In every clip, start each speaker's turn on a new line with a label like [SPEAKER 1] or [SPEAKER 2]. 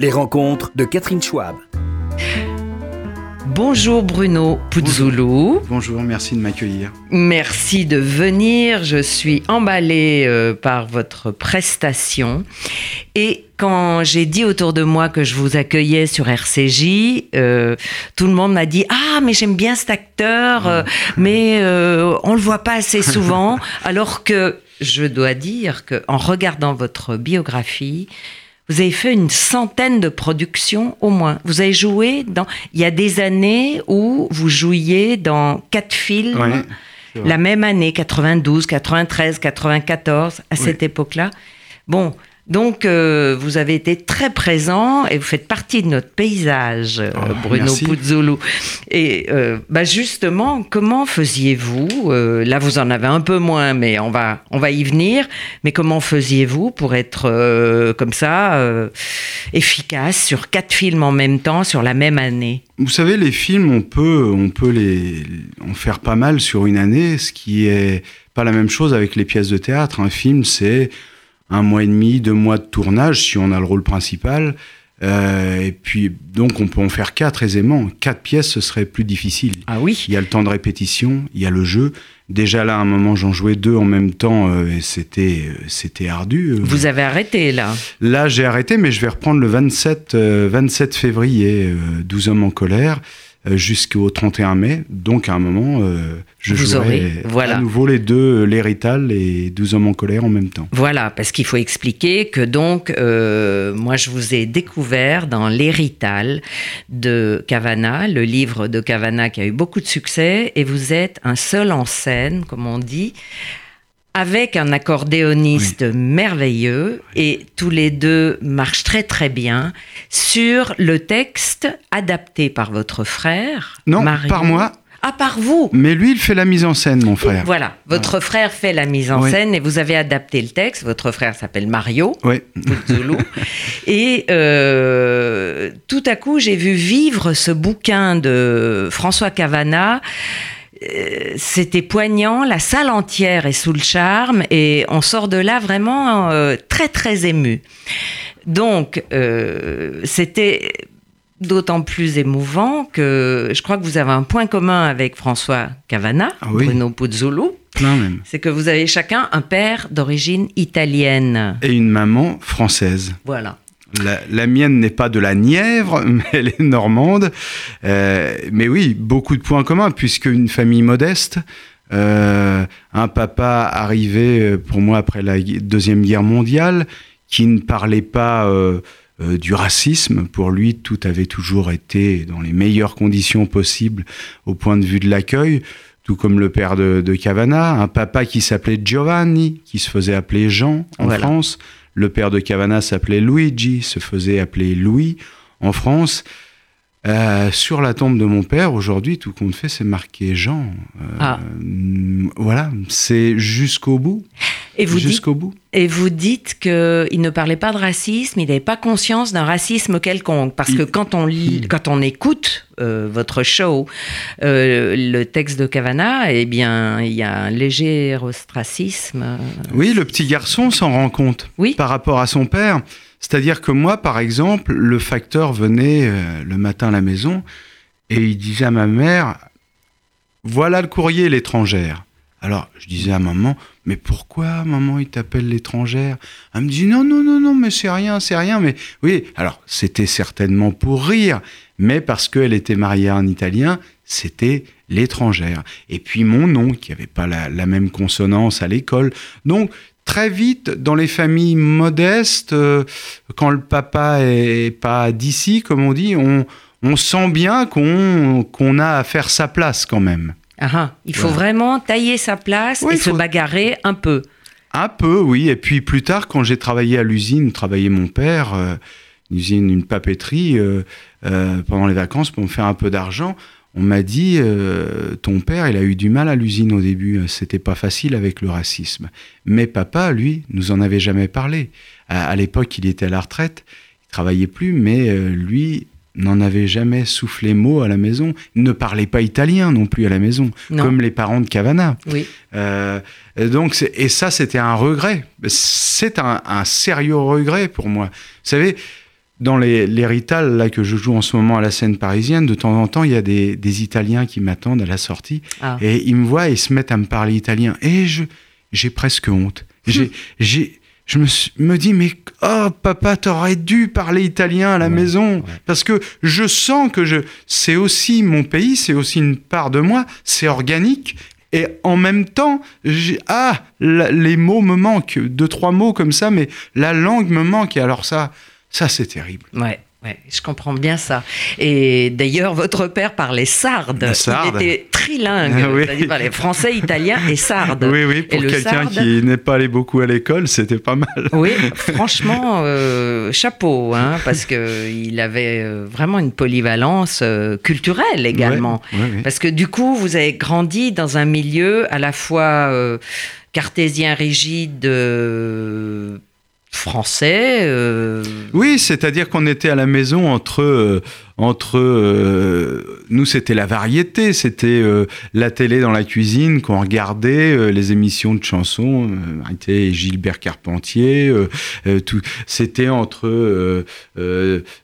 [SPEAKER 1] Les rencontres de Catherine Schwab.
[SPEAKER 2] Bonjour Bruno Puzzoulou.
[SPEAKER 3] Bonjour, merci de m'accueillir.
[SPEAKER 2] Merci de venir. Je suis emballée euh, par votre prestation. Et quand j'ai dit autour de moi que je vous accueillais sur RCJ, euh, tout le monde m'a dit Ah, mais j'aime bien cet acteur, euh, mais on le voit pas assez souvent. alors que je dois dire qu'en regardant votre biographie, vous avez fait une centaine de productions au moins. Vous avez joué dans. Il y a des années où vous jouiez dans quatre films la même année, 92, 93, 94, à cette époque-là. Bon, donc, euh, vous avez été très présent et vous faites partie de notre paysage, euh, oh, Bruno Puzzoulou. Et euh, bah justement, comment faisiez-vous Là, vous en avez un peu moins, mais on va, on va y venir. Mais comment faisiez-vous pour être comme ça efficace sur quatre films en même temps, sur la même année?
[SPEAKER 3] Vous savez, les films, on peut, on peut les, en faire pas mal sur une année, ce qui est pas la même chose avec les pièces de théâtre. Un film, c'est un mois et demi, deux mois de tournage si on a le rôle principal. Euh, et puis, donc, on peut en faire quatre aisément. Quatre pièces, ce serait plus difficile.
[SPEAKER 2] Ah oui
[SPEAKER 3] Il y a le temps de répétition, il y a le jeu. Déjà là, à un moment, j'en jouais deux en même temps euh, et c'était, euh, c'était ardu.
[SPEAKER 2] Vous avez arrêté là
[SPEAKER 3] Là, j'ai arrêté, mais je vais reprendre le 27, 27 février, 12 hommes en colère. Euh, jusqu'au 31 mai. Donc à un moment, euh, je Vous jouerai voilà. à nouveau les deux, l'hérital et 12 hommes en colère en même temps.
[SPEAKER 2] Voilà, parce qu'il faut expliquer que donc, euh, moi je vous ai découvert dans l'hérital de Cavana, le livre de Cavana qui a eu beaucoup de succès, et vous êtes un seul en scène, comme on dit, avec un accordéoniste merveilleux et tous les deux marchent très très bien sur le texte adapté par votre frère.
[SPEAKER 3] Non, par moi.
[SPEAKER 2] Ah, par vous
[SPEAKER 3] Mais lui, il fait la mise en scène, mon frère.
[SPEAKER 2] Voilà, votre frère fait la mise en scène et vous avez adapté le texte. Votre frère s'appelle Mario
[SPEAKER 3] oui.
[SPEAKER 2] et euh, tout à coup, j'ai vu vivre ce bouquin de François Cavana c'était poignant, la salle entière est sous le charme et on sort de là vraiment euh, très très ému. Donc euh, c'était d'autant plus émouvant que je crois que vous avez un point commun avec François Cavana, ah Bruno Puzzolo. C'est que vous avez chacun un père d'origine italienne.
[SPEAKER 3] Et une maman française.
[SPEAKER 2] Voilà.
[SPEAKER 3] La, mienne n'est pas de la Nièvre, mais elle est normande. Euh, mais oui, beaucoup de points communs, puisque une famille modeste, euh, un papa arrivé euh, pour moi après la Deuxième Guerre mondiale, qui ne parlait pas du racisme. Pour lui, tout avait toujours été dans les meilleures conditions possibles au point de vue de l'accueil tout comme le père de, de Cavana, un papa qui s'appelait Giovanni, qui se faisait appeler Jean en France, le père de Cavana s'appelait Luigi, se faisait appeler Louis en France. Euh, sur la tombe de mon père, aujourd'hui, tout compte fait, c'est marqué Jean. Euh, ah. Voilà, c'est jusqu'au bout.
[SPEAKER 2] Et vous jusqu'au bout. Et vous dites qu'il ne parlait pas de racisme, il n'avait pas conscience d'un racisme quelconque. Parce que quand on lit, quand on écoute euh, votre show, le texte de Cavana, eh bien, il y a un léger ostracisme.
[SPEAKER 3] Oui, le petit garçon s'en rend compte.
[SPEAKER 2] Oui.
[SPEAKER 3] Par rapport à son père. C'est-à-dire que moi, par exemple, le facteur venait euh, le matin à la maison et il disait à ma mère, voilà le courrier l'étrangère. Alors, je disais à maman, mais pourquoi, maman, il t'appelle l'étrangère? Elle me dit, non, non, non, non, mais c'est rien, c'est rien. Mais oui, alors, c'était certainement pour rire, mais parce qu'elle était mariée à un Italien, c'était l'étrangère. Et puis mon nom, qui n'avait pas la, la, même consonance à l'école. Donc, très vite, dans les familles modestes, euh, quand le papa est pas d'ici, comme on dit, on, on sent bien qu'on a à faire sa place quand même.
[SPEAKER 2] Ah, ah. il faut vraiment tailler sa place et se bagarrer un peu.
[SPEAKER 3] Un peu, oui. Et puis plus tard, quand j'ai travaillé à l'usine, travaillait mon père, euh, une usine, une papeterie, euh, pendant les vacances pour me faire un peu d'argent, on m'a dit euh, ton père, il a eu du mal à l'usine au début, c'était pas facile avec le racisme. Mais papa, lui, nous en avait jamais parlé. À, l'époque, il était à la retraite, il travaillait plus, mais euh, lui n'en avait jamais soufflé mot à la maison. Il ne parlait pas italien non plus à la maison, comme les parents de Cavana.
[SPEAKER 2] Oui.
[SPEAKER 3] Euh, donc, et ça, c'était un regret. C'est un, un, sérieux regret pour moi. Vous savez, dans les, les Rital, là, que je joue en ce moment à la scène parisienne, de temps en temps, il y a des, des Italiens qui m'attendent à la sortie.
[SPEAKER 2] Ah.
[SPEAKER 3] Et ils me voient et se mettent à me parler italien. Et je, j'ai presque honte. J'ai, j'ai, je me, suis- me dis, mais oh papa, t'aurais dû parler italien à la
[SPEAKER 1] Ouais,
[SPEAKER 3] maison.
[SPEAKER 1] ouais.
[SPEAKER 3] Parce que je sens que je, c'est aussi mon pays, c'est aussi une part de moi, c'est organique. Et en même temps, j'ai- ah, la- les mots me manquent, deux, trois mots comme ça, mais la langue me manque. Et alors ça, ça c'est terrible.
[SPEAKER 2] Ouais, ouais, je comprends bien ça. Et d'ailleurs, votre père parlait sarde.
[SPEAKER 3] Sarde.
[SPEAKER 2] Il était trilingue,
[SPEAKER 3] Ah oui.
[SPEAKER 2] il parlait français, italien et sarde.
[SPEAKER 3] Oui, oui, pour quelqu'un
[SPEAKER 2] sarde
[SPEAKER 3] qui n'est pas allé beaucoup à l'école, c'était pas mal.
[SPEAKER 2] Oui, franchement, euh, chapeau, hein, parce que il avait euh, vraiment une polyvalence euh, culturelle également.
[SPEAKER 3] Ouais, ouais, ouais.
[SPEAKER 2] Parce que du coup, vous avez grandi dans un milieu à la fois euh, cartésien rigide français. euh,
[SPEAKER 3] Oui, c'est-à-dire qu'on était à la maison entre euh, entre euh, nous c'était la variété, c'était euh, la télé dans la cuisine qu'on regardait, euh, les émissions de chansons, et Gilbert Carpentier, tout, c'était entre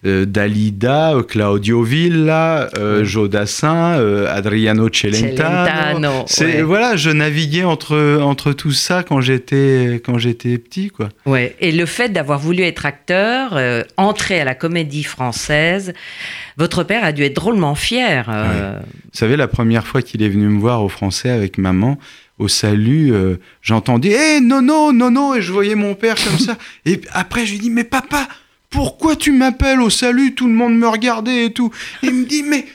[SPEAKER 3] Dalida, Claudio Villa, Jodassin, euh, Adriano Celentano.
[SPEAKER 2] Celentano,
[SPEAKER 3] C'est
[SPEAKER 2] ouais.
[SPEAKER 3] voilà, je naviguais entre entre tout ça quand j'étais quand j'étais petit quoi.
[SPEAKER 2] Ouais. Et le fait d'avoir voulu être acteur, entrer à la comédie française, votre père a dû être drôlement fier. euh,
[SPEAKER 3] Vous savez, la première fois qu'il est venu me voir au français avec maman, au salut, euh, j'entendais Hé, non, non, non, non, et je voyais mon père comme ça. Et après, je lui dis Mais papa, pourquoi tu m'appelles au salut? Tout le monde me regardait et tout. Il me dit Mais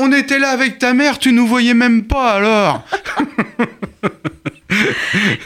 [SPEAKER 3] on était là avec ta mère, tu nous voyais même pas alors.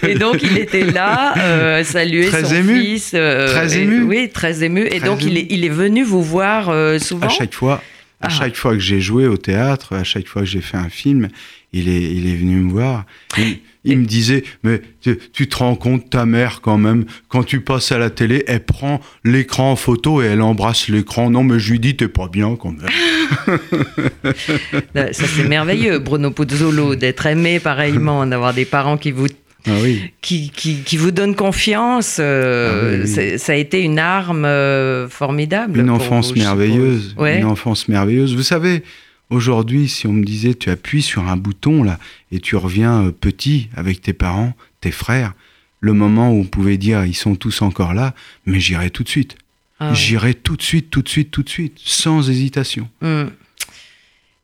[SPEAKER 2] Et donc il était là, euh, saluer
[SPEAKER 3] Très
[SPEAKER 2] son
[SPEAKER 3] ému.
[SPEAKER 2] fils. euh,
[SPEAKER 3] Très
[SPEAKER 2] et-
[SPEAKER 3] ému.
[SPEAKER 2] Oui, très ému. Et donc il est, il est venu vous voir euh, souvent.
[SPEAKER 3] À chaque fois, à
[SPEAKER 2] Ah.
[SPEAKER 3] chaque fois que j'ai joué au théâtre, à chaque fois que j'ai fait un film, il est, il est venu me voir. Il, il me disait, mais tu, tu te rends compte, ta mère quand même, quand tu passes à la télé, elle prend l'écran en photo et elle embrasse l'écran. Non, mais je lui dis, t'es pas bien quand même.
[SPEAKER 2] Ça c'est merveilleux, Bruno Puzzolo, d'être aimé pareillement, d'avoir des parents qui vous
[SPEAKER 3] Ah oui.
[SPEAKER 2] qui, qui, qui vous donnent confiance. euh,
[SPEAKER 3] Ah oui, oui.
[SPEAKER 2] c'est- Ça a été une arme euh, formidable.
[SPEAKER 3] Une enfance
[SPEAKER 2] vous,
[SPEAKER 3] merveilleuse.
[SPEAKER 2] Ouais.
[SPEAKER 3] Une enfance merveilleuse. Vous savez, aujourd'hui, si on me disait, tu appuies sur un bouton là et tu reviens euh, petit avec tes parents, tes frères, le moment où on pouvait dire, ils sont tous encore là, mais j'irai tout de suite.
[SPEAKER 2] Ah.
[SPEAKER 3] J'irai tout de suite, tout de suite, tout de suite, sans hésitation.
[SPEAKER 2] Hmm.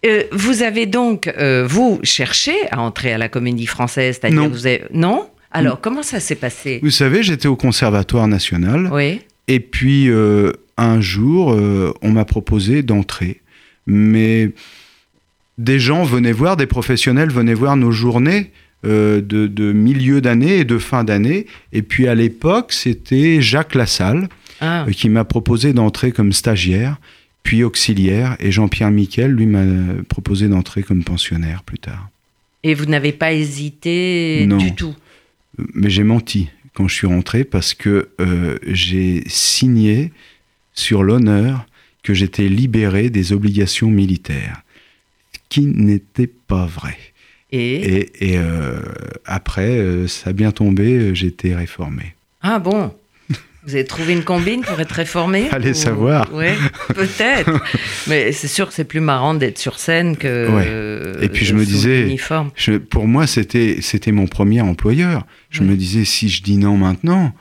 [SPEAKER 2] Euh, vous avez donc, euh, vous, cherché à entrer à la comédie française, c'est-à-dire vous avez... Non? Alors, comment ça s'est passé?
[SPEAKER 3] Vous savez, j'étais au Conservatoire national
[SPEAKER 2] Oui.
[SPEAKER 3] et puis euh, un jour, on m'a proposé d'entrer. Mais des gens venaient voir, des professionnels venaient voir nos journées de, de milieu d'année et de fin d'année. Et puis à l'époque, c'était Jacques Lassalle
[SPEAKER 2] Ah,
[SPEAKER 3] qui m'a proposé d'entrer comme stagiaire, puis auxiliaire, et Jean-Pierre Miquel, lui, m'a proposé d'entrer comme pensionnaire plus tard.
[SPEAKER 2] Et vous n'avez pas hésité
[SPEAKER 3] Non.
[SPEAKER 2] du tout
[SPEAKER 3] Mais j'ai menti quand je suis rentré parce que euh, j'ai signé sur l'honneur que j'étais libéré des obligations militaires, ce qui n'était pas vrai.
[SPEAKER 2] Et...
[SPEAKER 3] Et, et, euh, après, euh, ça a bien tombé, été réformé.
[SPEAKER 2] Ah bon? Vous avez trouvé une combine pour être réformé
[SPEAKER 3] Allez
[SPEAKER 2] Ou-
[SPEAKER 3] savoir.
[SPEAKER 2] Ouais, peut-être. Mais c'est sûr que c'est plus marrant d'être sur scène que.
[SPEAKER 3] Ouais.
[SPEAKER 2] euh,
[SPEAKER 3] Et puis je
[SPEAKER 2] sous
[SPEAKER 3] me disais-. Je- pour moi, c'était c'était mon premier employeur. Je
[SPEAKER 2] Ouais.
[SPEAKER 3] me disais, si je dis non maintenant,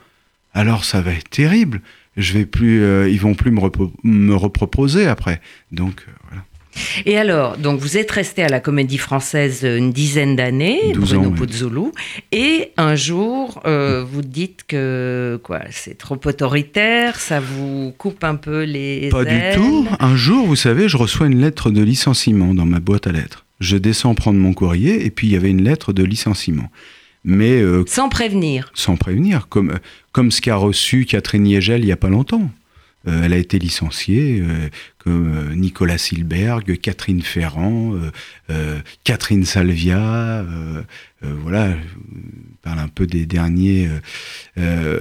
[SPEAKER 3] alors ça va être terrible. Je vais plus, euh, ils vont plus me, me reproposer après. Donc euh.
[SPEAKER 2] Et alors, donc vous êtes resté à la Comédie Française une dizaine d'années,
[SPEAKER 3] 12
[SPEAKER 2] Bruno
[SPEAKER 3] ans, oui.
[SPEAKER 2] Et un jour, euh, vous dites que quoi, c'est trop autoritaire, ça vous coupe un peu les
[SPEAKER 3] Pas
[SPEAKER 2] ailes.
[SPEAKER 3] du tout. Un jour, vous savez, je reçois une lettre de licenciement dans ma boîte à lettres. Je descends prendre mon courrier et puis il y avait une lettre de licenciement. Mais euh,
[SPEAKER 2] Sans prévenir.
[SPEAKER 3] sans prévenir, comme, comme ce qu'a reçu Catherine Yegel il n'y a pas longtemps. Euh, elle a été licenciée, euh, comme euh, Nicolas Silberg, Catherine Ferrand, euh, euh, Catherine Salvia, euh, euh, voilà, je parle un peu des derniers. euh, euh,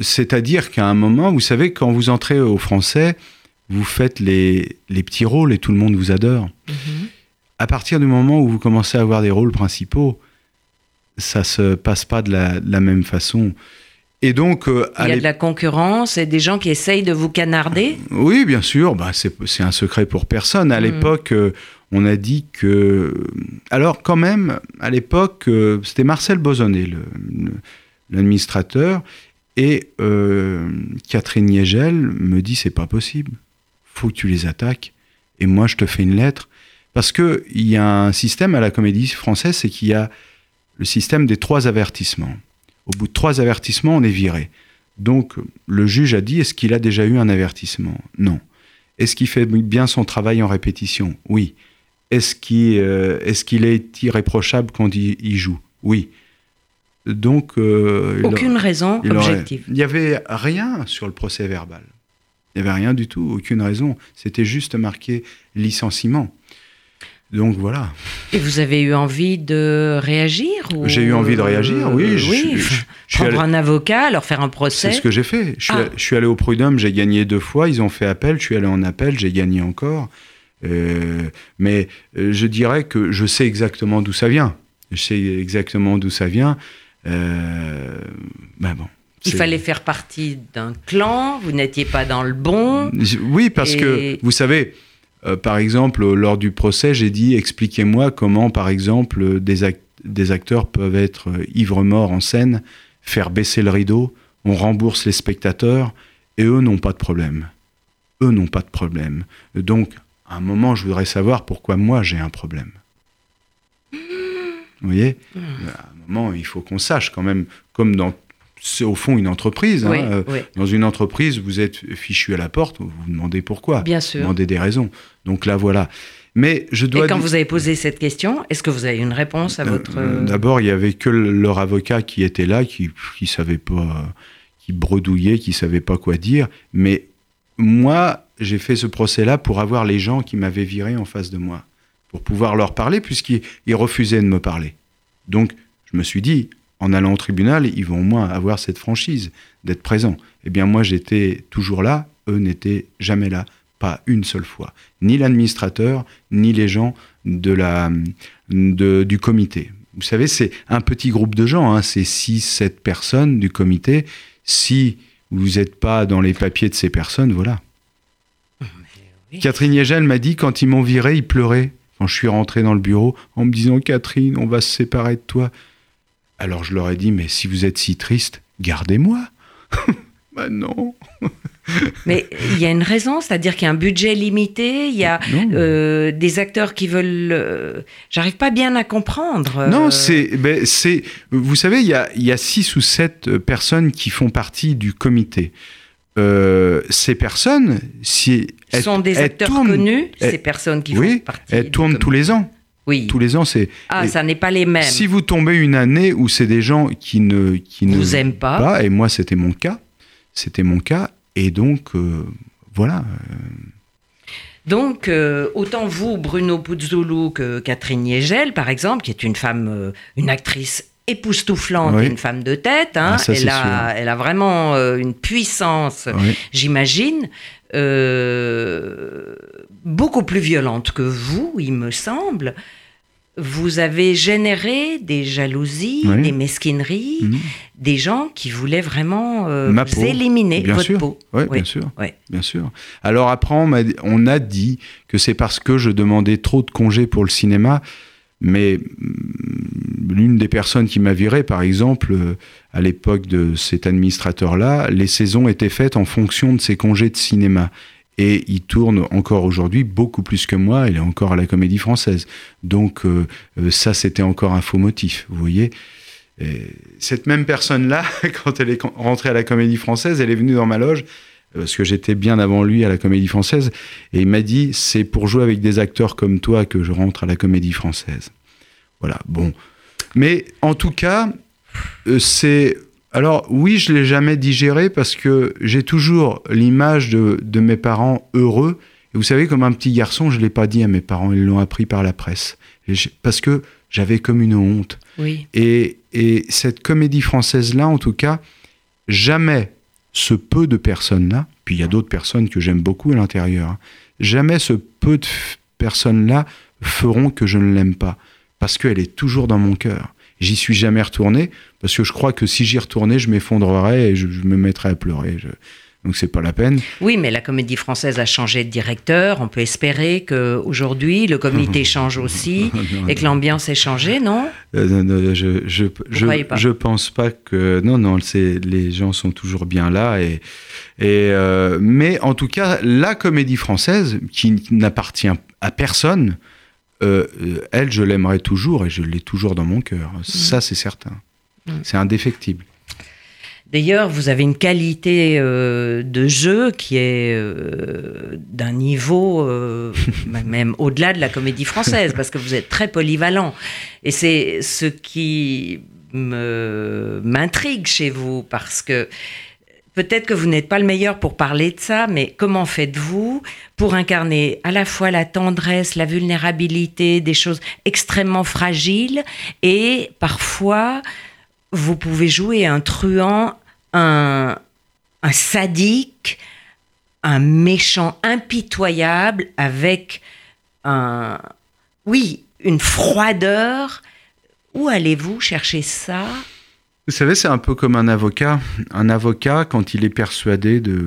[SPEAKER 3] C'est-à-dire qu'à un moment, vous savez, quand vous entrez au français, vous faites les, les petits rôles et tout le monde vous adore.
[SPEAKER 2] Mhm.
[SPEAKER 3] À partir du moment où vous commencez à avoir des rôles principaux, ça se passe pas de la, de la même façon. Et donc, euh,
[SPEAKER 2] il y a de la concurrence et des gens qui essayent de vous canarder?
[SPEAKER 3] Oui, bien sûr, bah, c'est un secret pour personne. À mmh. l'époque, euh, on a dit que... Alors quand même, à l'époque, euh, c'était Marcel Bozonnet, l'administrateur, et Catherine Niegel me dit, c'est pas possible, faut que tu les attaques, et moi je te fais une lettre. Parce qu'il y a un système à la comédie française, c'est qu'il y a le système des trois avertissements. Au bout de trois avertissements, on est viré. Donc, le juge a dit, est-ce qu'il a déjà eu un avertissement? Non. Est-ce qu'il fait bien son travail en répétition? Oui. Est-ce qu'il euh, est, irréprochable quand il, joue? Oui. Donc.
[SPEAKER 2] Euh, aucune raison objective.
[SPEAKER 3] il n'y avait rien sur le procès verbal. Il n'y avait rien du tout, aucune raison. C'était juste marqué licenciement. Donc voilà.
[SPEAKER 2] Et vous avez eu envie de réagir
[SPEAKER 3] J'ai eu envie de réagir, oui. Je,
[SPEAKER 2] oui, prendre un avocat, leur faire un procès.
[SPEAKER 3] C'est ce que j'ai fait. Je suis, ah. je suis, allé au prud'homme, j'ai gagné deux fois. Ils ont fait appel, je suis allé en appel, j'ai gagné encore. Euh, mais euh, je dirais que je sais exactement d'où ça vient. Je sais exactement d'où ça vient. Euh, ben bon.
[SPEAKER 2] Il fallait faire partie d'un clan, vous n'étiez pas dans le bon.
[SPEAKER 3] Oui, parce que, vous savez, euh, par exemple, lors du procès, j'ai dit expliquez-moi comment, par exemple, des, acteurs peuvent être euh, ivres-morts en scène, faire baisser le rideau, on rembourse les spectateurs, et eux n'ont pas de problème. Eux n'ont pas de problème. Donc, à un moment, je voudrais savoir pourquoi moi j'ai un problème. Vous voyez? Mmh. À un moment, il faut qu'on sache quand même, comme dans c'est au fond une entreprise. Hein. Euh, dans une entreprise, vous êtes fichu à la porte, vous vous demandez pourquoi.
[SPEAKER 2] Bien sûr.
[SPEAKER 3] Vous demandez des raisons. Donc là, voilà. Mais je dois.
[SPEAKER 2] Et quand vous avez posé cette question, est-ce que vous avez une réponse à euh, votre.
[SPEAKER 3] Euh, d'abord, il y avait que leur avocat qui était là, qui ne savait pas, qui bredouillait, qui savait pas quoi dire. Mais moi, j'ai fait ce procès-là pour avoir les gens qui m'avaient viré en face de moi, pour pouvoir leur parler, puisqu'ils refusaient de me parler. Donc, je me suis dit, en allant au tribunal, ils vont au moins avoir cette franchise d'être présents. Eh bien, moi, j'étais toujours là, eux n'étaient jamais là, pas une seule fois. Ni l'administrateur, ni les gens de la, du comité. Vous savez, c'est un petit groupe de gens, hein, c'est 6, 7 personnes du comité. Si vous n'êtes pas dans les papiers de ces personnes, voilà. Catherine Yegel m'a dit, quand ils m'ont viré, ils pleuraient. Quand je suis rentré dans le bureau, en me disant, Catherine, on va se séparer de toi. Alors je leur ai dit, mais si vous êtes si triste, gardez-moi. ben non.
[SPEAKER 2] mais il y a une raison, c'est-à-dire qu'il y a un budget limité, il y a euh, des acteurs qui veulent... Euh, j'arrive pas bien à comprendre. Euh.
[SPEAKER 3] Non, c'est... Ben, c'est vous savez, il y, a, il y a six ou sept personnes qui font partie du comité. ces personnes, si
[SPEAKER 2] elles, sont des acteurs connus, ces personnes qui font partie.
[SPEAKER 3] Elles tournent tous les ans.
[SPEAKER 2] Oui.
[SPEAKER 3] Tous les ans, c'est.
[SPEAKER 2] Ah, ça n'est pas les mêmes.
[SPEAKER 3] Si vous tombez une année où c'est des gens qui ne qui
[SPEAKER 2] vous aiment pas.
[SPEAKER 3] et moi c'était mon cas, c'était mon cas, et donc euh, voilà. Euh.
[SPEAKER 2] Donc, euh, autant vous, Bruno Puzzoulou, que Catherine Niegel, par exemple, qui est une femme, une actrice époustouflante et une femme de tête. Hein, ah, elle, a, elle, a, vraiment une puissance, j'imagine. Beaucoup plus violente que vous, il me semble vous avez généré des jalousies, des mesquineries, mhm. des gens qui voulaient vraiment euh, éliminer votre peau.
[SPEAKER 3] Oui, bien sûr. Bien sûr. Alors après, on a, on a dit que c'est parce que je demandais trop de congés pour le cinéma, mais mm, l'une des personnes qui m'a viré, par exemple, euh, à l'époque de cet administrateur-là, les saisons étaient faites en fonction de ses congés de cinéma et il tourne encore aujourd'hui beaucoup plus que moi, il est encore à la comédie française. Donc euh, euh, ça, c'était encore un faux motif, vous voyez. cette même personne-là, quand elle est rentrée à la comédie française, elle est venue dans ma loge, parce que j'étais bien avant lui à la comédie française, et il m'a dit, c'est pour jouer avec des acteurs comme toi que je rentre à la comédie française. Voilà, bon. Mais en tout cas, euh, c'est alors oui, je l'ai jamais digéré parce que j'ai toujours l'image de, mes parents heureux. Et vous savez, comme un petit garçon, je l'ai pas dit à mes parents, ils l'ont appris par la presse. parce que j'avais comme une honte.
[SPEAKER 2] Oui.
[SPEAKER 3] Et, cette comédie française-là, en tout cas, jamais ce peu de personnes-là, puis il y a d'autres personnes que j'aime beaucoup à l'intérieur, hein, jamais ce peu de personnes-là feront que je ne l'aime pas. Parce qu'elle est toujours dans mon cœur. J'y suis jamais retourné parce que je crois que si j'y retournais, je m'effondrerais et je, je me mettrais à pleurer. Je- donc c'est pas la peine.
[SPEAKER 2] Oui, mais la comédie française a changé de directeur. On peut espérer qu'aujourd'hui, le comité change aussi et que l'ambiance ait changé, non?
[SPEAKER 3] Euh, non, non, je, je, je, je pense pas que non non c'est les gens sont toujours bien là et et euh, mais en tout cas la comédie française qui n'appartient à personne euh, euh, elle je l'aimerais toujours et je l'ai toujours dans mon cœur ça c'est certain
[SPEAKER 2] Mm.
[SPEAKER 3] c'est indéfectible
[SPEAKER 2] D'ailleurs, vous avez une qualité euh, de jeu qui est euh, d'un niveau euh, même au-delà de la comédie française, parce que vous êtes très polyvalent. Et c'est ce qui m'intrigue chez vous, parce que peut-être que vous n'êtes pas le meilleur pour parler de ça, mais comment faites-vous pour incarner à la fois la tendresse, la vulnérabilité, des choses extrêmement fragiles, et parfois vous pouvez jouer un truand, un, sadique, un méchant impitoyable avec un, oui, une froideur. Où allez-vous chercher ça?
[SPEAKER 3] Vous savez, c'est un peu comme un avocat. Un avocat, quand il est persuadé de,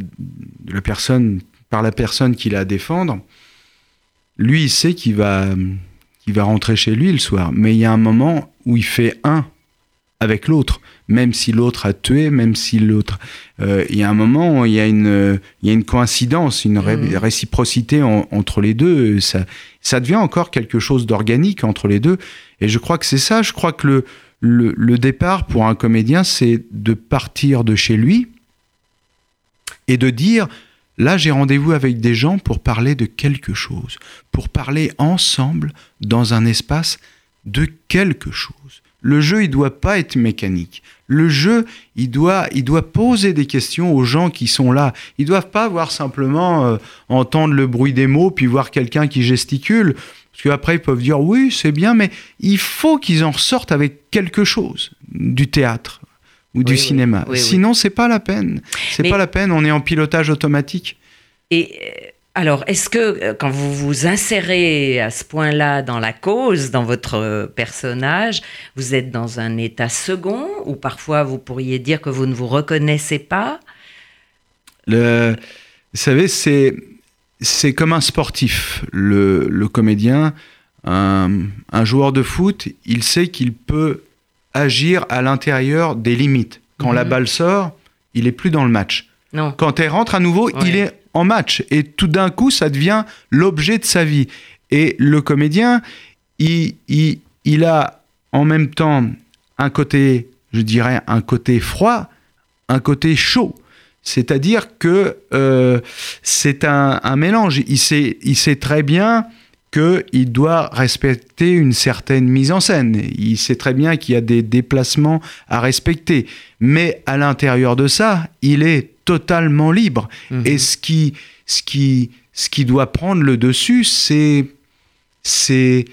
[SPEAKER 3] de la personne, par la personne qu'il a à défendre, lui, il sait qu'il va, qu'il va rentrer chez lui le soir. Mais il y a un moment où il fait un avec l'autre, même si l'autre a tué, même si l'autre. euh, il y a un moment où il y a une, il y a une coïncidence, une ré-
[SPEAKER 2] Mhm.
[SPEAKER 3] réciprocité en- entre les deux. Ça, ça devient encore quelque chose d'organique entre les deux. Et je crois que c'est ça. Je crois que le, le, départ pour un comédien, c'est de partir de chez lui et de dire là, j'ai rendez-vous avec des gens pour parler de quelque chose, pour parler ensemble dans un espace de quelque chose. Le jeu, il doit pas être mécanique. Le jeu, il doit, il doit poser des questions aux gens qui sont là. Ils doivent pas voir simplement euh, entendre le bruit des mots puis voir quelqu'un qui gesticule. Parce qu'après, ils peuvent dire oui, c'est bien, mais il faut qu'ils en ressortent avec quelque chose du théâtre ou du
[SPEAKER 2] oui,
[SPEAKER 3] cinéma.
[SPEAKER 2] oui, oui.
[SPEAKER 3] Sinon, c'est pas la peine. C'est
[SPEAKER 2] Mais-
[SPEAKER 3] pas la peine. On est en pilotage automatique.
[SPEAKER 2] Et euh, alors, est-ce que euh, quand vous vous insérez à ce point-là dans la cause, dans votre euh, personnage, vous êtes dans un état second ou parfois vous pourriez dire que vous ne vous reconnaissez pas?
[SPEAKER 3] Le, vous savez, c'est c'est comme un sportif. Le, le comédien, un, un joueur de foot, il sait qu'il peut agir à l'intérieur des limites. Quand
[SPEAKER 2] Mhm.
[SPEAKER 3] la balle sort, il est plus dans le match.
[SPEAKER 2] Non.
[SPEAKER 3] Quand elle rentre à nouveau,
[SPEAKER 2] Ouais.
[SPEAKER 3] il est en match. Et tout d'un coup, ça devient l'objet de sa vie. Et le comédien, il, il, il a en même temps un côté, je dirais, un côté froid, un côté chaud. C'est-à-dire que euh, c'est un, un mélange. Il sait, il sait très bien qu'il doit respecter une certaine mise en scène. Il sait très bien qu'il y a des déplacements à respecter. Mais à l'intérieur de ça, il est totalement libre.
[SPEAKER 2] Mhm.
[SPEAKER 3] Et ce qui, ce, qui, ce qui doit prendre le dessus, c'est c'est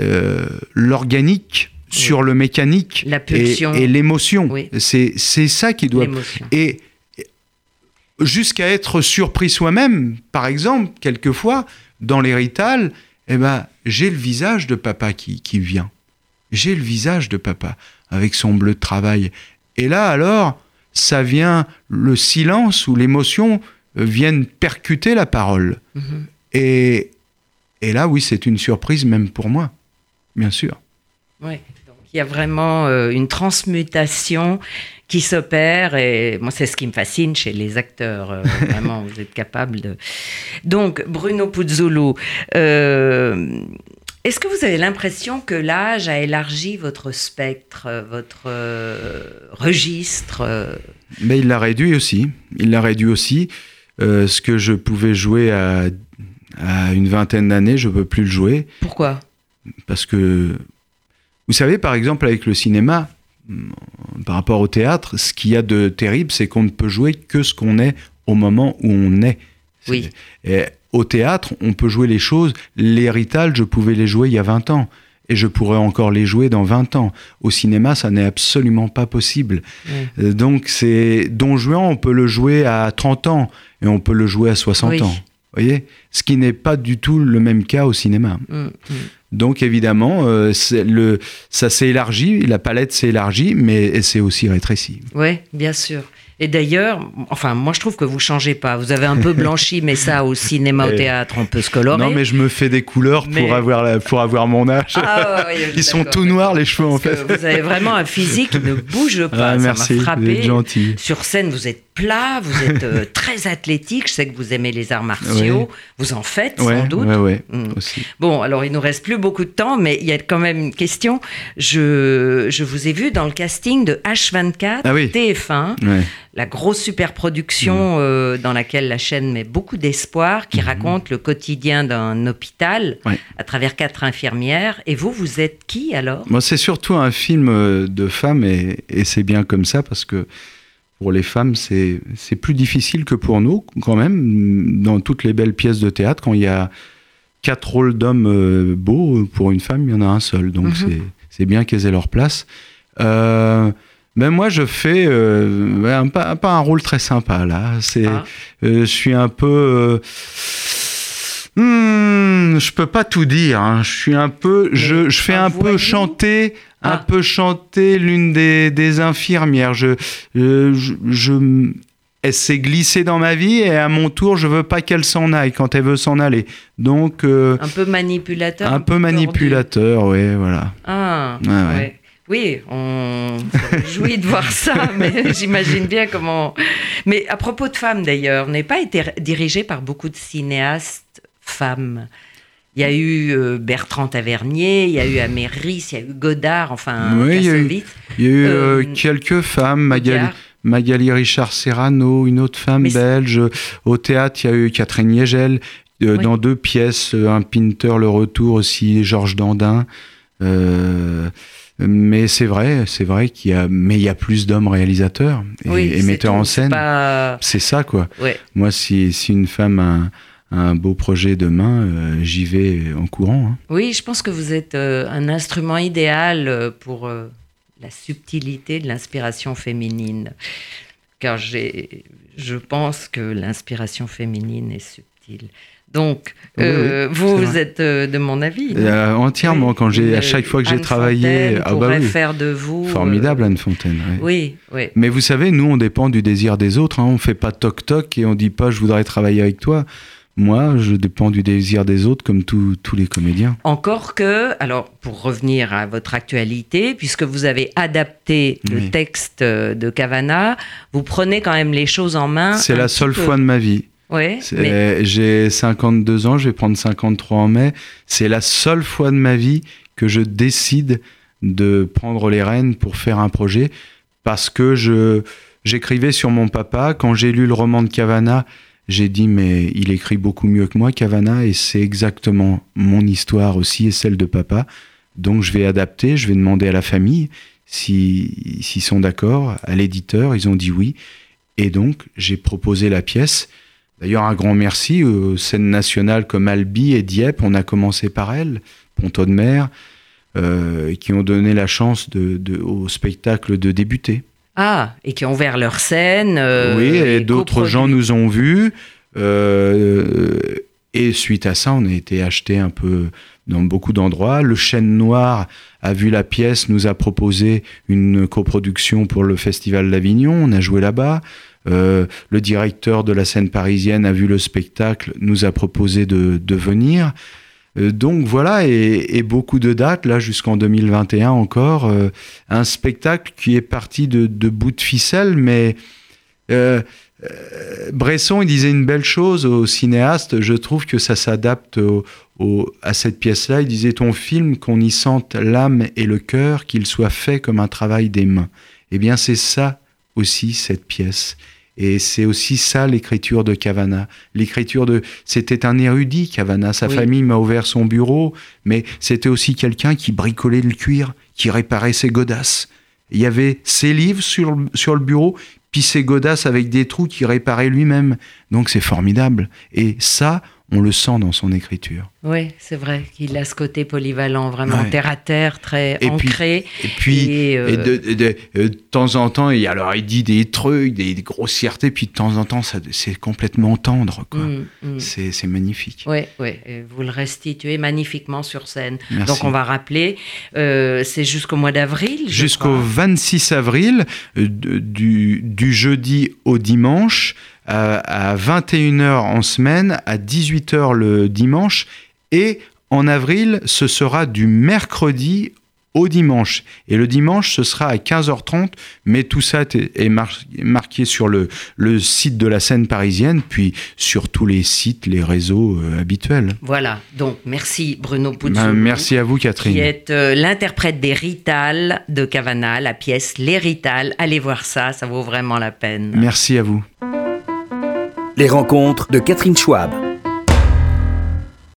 [SPEAKER 3] euh, l'organique sur le mécanique
[SPEAKER 2] La
[SPEAKER 3] et, l'émotion.
[SPEAKER 2] Oui.
[SPEAKER 3] C'est c'est ça qui doit et jusqu'à être surpris soi-même, par exemple, quelquefois, dans l'hérital, eh ben, j'ai le visage de papa qui, qui vient. J'ai le visage de papa avec son bleu de travail. Et là, alors, ça vient, le silence ou l'émotion euh, viennent percuter la parole.
[SPEAKER 2] Mhm.
[SPEAKER 3] Et, et là, oui, c'est une surprise même pour moi, bien sûr.
[SPEAKER 2] Ouais. Donc, il y a vraiment euh, une transmutation qui s'opère et moi c'est ce qui me fascine chez les acteurs euh, vraiment vous êtes capable de donc Bruno Puzzolo euh, est-ce que vous avez l'impression que l'âge a élargi votre spectre euh, votre euh, registre
[SPEAKER 3] Mais il l'a réduit aussi. Il l'a réduit aussi. Euh, ce que je pouvais jouer à, à une vingtaine d'années, je ne peux plus le jouer.
[SPEAKER 2] pourquoi?
[SPEAKER 3] Parce que, vous savez, par exemple, avec le cinéma, par rapport au théâtre, ce qu'il y a de terrible, c'est qu'on ne peut jouer que ce qu'on est au moment où on est.
[SPEAKER 2] Oui.
[SPEAKER 3] Et au théâtre, on peut jouer les choses. L'héritage, je pouvais les jouer il y a 20 ans. Et je pourrais encore les jouer dans 20 ans. Au cinéma, ça n'est absolument pas possible. Euh, Donc, c'est Don Juan, on peut le jouer à 30 ans et on peut le jouer à 60
[SPEAKER 2] Oui.
[SPEAKER 3] ans. Voyez Ce qui n'est pas du tout le même cas au cinéma.
[SPEAKER 2] Mm, mm.
[SPEAKER 3] Donc évidemment, euh, c'est le, ça s'est élargi, la palette s'est élargie, mais s'est aussi rétrécie.
[SPEAKER 2] Oui, bien sûr. Et d'ailleurs, enfin, moi je trouve que vous changez pas. Vous avez un peu blanchi, mais ça au cinéma, au théâtre, on peut se colorer.
[SPEAKER 3] Non, mais je me fais des couleurs
[SPEAKER 2] Mais-
[SPEAKER 3] pour, avoir la- pour avoir mon âge.
[SPEAKER 2] Ah, ouais,
[SPEAKER 3] Ils sont tout noirs, les cheveux, en fait.
[SPEAKER 2] Vous avez vraiment un physique qui ne bouge pas.
[SPEAKER 3] Ah,
[SPEAKER 2] ça
[SPEAKER 3] merci, vous
[SPEAKER 2] frappé.
[SPEAKER 3] êtes gentil.
[SPEAKER 2] Sur scène, vous êtes plat, vous êtes euh, très athlétique. Je sais que vous aimez les arts martiaux. Vous en faites,
[SPEAKER 3] Ouais,
[SPEAKER 2] sans doute.
[SPEAKER 3] ouais, ouais,
[SPEAKER 2] Mm.
[SPEAKER 3] aussi.
[SPEAKER 2] Bon, alors il nous reste plus beaucoup de temps, mais il y a quand même une question. Je, je vous ai vu dans le casting de H24
[SPEAKER 3] Ah oui.
[SPEAKER 2] TF1,
[SPEAKER 3] Ouais.
[SPEAKER 2] la grosse superproduction euh, dans laquelle la chaîne met beaucoup d'espoir, qui raconte le quotidien d'un hôpital à travers quatre infirmières. Et vous, vous êtes qui alors?
[SPEAKER 3] Moi, c'est surtout un film euh, de femmes et, et c'est bien comme ça parce que pour les femmes, c'est plus difficile que pour nous, quand même. Dans toutes les belles pièces de théâtre, quand il y a quatre rôles d'hommes euh, beaux, pour une femme, il y en a un seul. Donc,
[SPEAKER 2] Mhm.
[SPEAKER 3] c'est c'est bien qu'elles aient leur place. Euh, ben moi, je fais euh, un, pas, un rôle très sympa, là. C'est,
[SPEAKER 2] Ah.
[SPEAKER 3] euh, je suis un peu... Hmm, je peux pas tout dire. hein. Je suis un peu... Je, je fais
[SPEAKER 2] un
[SPEAKER 3] peu
[SPEAKER 2] voyou
[SPEAKER 3] chanter... Un
[SPEAKER 2] Ah.
[SPEAKER 3] peu chanter l'une des, des infirmières. Je, euh, je, je- elle s'est glissée dans ma vie et à mon tour, je veux pas qu'elle s'en aille quand elle veut s'en aller. Donc, euh,
[SPEAKER 2] Un peu manipulateur
[SPEAKER 3] un peu manipulateur, ouais, voilà.
[SPEAKER 2] Ah,
[SPEAKER 3] Ouais, ouais.
[SPEAKER 2] ouais. Oui, on se réjouit de voir ça, mais j'imagine bien comment. Mais à propos de femmes d'ailleurs, on n'est pas été dirigé par beaucoup de cinéastes femmes. Il y a eu euh, Bertrand Tavernier, il y a eu Améris, il y a eu Godard, enfin
[SPEAKER 3] Oui, il y a eu- y a eu
[SPEAKER 2] Euh,
[SPEAKER 3] euh, quelques femmes, Magali, Richard Serrano, une autre femme
[SPEAKER 2] Mais
[SPEAKER 3] belge. Au théâtre, il y a eu Catherine Niegel. Euh,
[SPEAKER 2] Oui.
[SPEAKER 3] Dans deux pièces, un Pinter, Le Retour aussi, Georges Dandin. Euh, mais c'est vrai, c'est vrai qu'il y a, mais il y a plus d'hommes réalisateurs et,
[SPEAKER 2] Oui,
[SPEAKER 3] et
[SPEAKER 2] c'est
[SPEAKER 3] metteurs
[SPEAKER 2] tout,
[SPEAKER 3] en
[SPEAKER 2] c'est
[SPEAKER 3] scène.
[SPEAKER 2] pas-
[SPEAKER 3] C'est ça, quoi.
[SPEAKER 2] Ouais.
[SPEAKER 3] Moi, si, si une femme a un, beau projet demain, euh, j'y vais en courant. hein.
[SPEAKER 2] Oui, je pense que vous êtes euh, un instrument idéal euh, pour euh, la subtilité de l'inspiration féminine. Car je pense que l'inspiration féminine est subtile. Donc,
[SPEAKER 3] Oui, oui,
[SPEAKER 2] vous, êtes de mon avis.
[SPEAKER 3] entièrement,
[SPEAKER 2] Oui.
[SPEAKER 3] quand j'ai, à chaque fois que j'ai travaillé, ah bah
[SPEAKER 2] faire de vous.
[SPEAKER 3] formidable Anne Fontaine.
[SPEAKER 2] oui, oui.
[SPEAKER 3] Mais vous savez, nous, on dépend du désir des autres. Hein. On fait pas toc-toc et on dit pas je voudrais travailler avec toi. Moi, je dépends du désir des autres comme tous tous les comédiens.
[SPEAKER 2] Encore que, alors pour revenir à votre actualité, puisque vous avez adapté le
[SPEAKER 3] Oui.
[SPEAKER 2] texte de Cavana, vous prenez quand même les choses en main.
[SPEAKER 3] C'est la seule
[SPEAKER 2] peu.
[SPEAKER 3] fois de ma vie.
[SPEAKER 2] Ouais,
[SPEAKER 3] C'est-
[SPEAKER 2] mais
[SPEAKER 3] J'ai 52 ans, je vais prendre 53 en mai. C'est la seule fois de ma vie que je décide de prendre les rênes pour faire un projet parce que je j'écrivais sur mon papa. Quand j'ai lu le roman de Cavana, j'ai dit mais il écrit beaucoup mieux que moi Cavana et c'est exactement mon histoire aussi et celle de papa. Donc je vais adapter, je vais demander à la famille si s'ils sont d'accord, à l'éditeur, ils ont dit oui. Et donc j'ai proposé la pièce. D'ailleurs, un grand merci aux scènes nationales comme Albi et Dieppe. On a commencé par elles, Ponto de Mer, euh, qui ont donné la chance au spectacle de débuter.
[SPEAKER 2] Ah, et qui ont ouvert leur scène. euh,
[SPEAKER 3] oui, et d'autres gens nous ont vus. euh, et suite à ça, on a été acheté un peu dans beaucoup d'endroits. Le Chêne Noir a vu la pièce, nous a proposé une coproduction pour le Festival d'Avignon. On a joué là-bas. Euh, le directeur de la scène parisienne a vu le spectacle, nous a proposé de, de venir. Euh, donc voilà, et, beaucoup de dates, là jusqu'en 2021 encore. euh, un spectacle qui est parti de, bout de ficelle, mais euh, Bresson, il disait une belle chose au cinéaste, je trouve que ça s'adapte à cette pièce-là. Il disait ton film, qu'on y sente l'âme et le cœur, qu'il soit fait comme un travail des mains. Eh bien, c'est ça aussi, cette pièce. Et c'est aussi ça l'écriture de Cavana. L'écriture de. C'était un érudit, Cavana. Sa
[SPEAKER 2] Oui.
[SPEAKER 3] famille m'a ouvert son bureau, mais c'était aussi quelqu'un qui bricolait le cuir, qui réparait ses godasses. Il y avait ses livres sur, le- sur le bureau, puis ses godasses avec des trous qu'il réparait lui-même. Donc c'est formidable. Et ça, on le sent dans son écriture.
[SPEAKER 2] Oui, c'est vrai qu'il a ce côté polyvalent, vraiment terre à terre, très ancré.
[SPEAKER 3] et puis, et, euh, de, temps en temps, il, alors il dit des trucs, des, grossièretés, puis de temps en temps, c'est complètement tendre. Mm, mm. C'est magnifique.
[SPEAKER 2] Oui, oui, vous le restituez magnifiquement sur scène. Donc on va rappeler, euh, c'est jusqu'au mois d'avril
[SPEAKER 3] Jusqu'au 26 avril, euh, du, du jeudi au dimanche à 21h en semaine, à 18h le dimanche, et en avril, ce sera du mercredi au dimanche. Et le dimanche, ce sera à 15h30, mais tout ça est marqué sur le, le site de la scène parisienne, puis sur tous les sites, les réseaux euh, habituels.
[SPEAKER 2] Voilà, donc merci Bruno Puzzolini.
[SPEAKER 3] Ben, merci à vous Catherine.
[SPEAKER 2] Qui est euh, l'interprète des Rital de Cavana, la pièce Les Rital. Allez voir ça, ça vaut vraiment la peine.
[SPEAKER 3] Merci à vous.
[SPEAKER 1] Les rencontres de Catherine Schwab.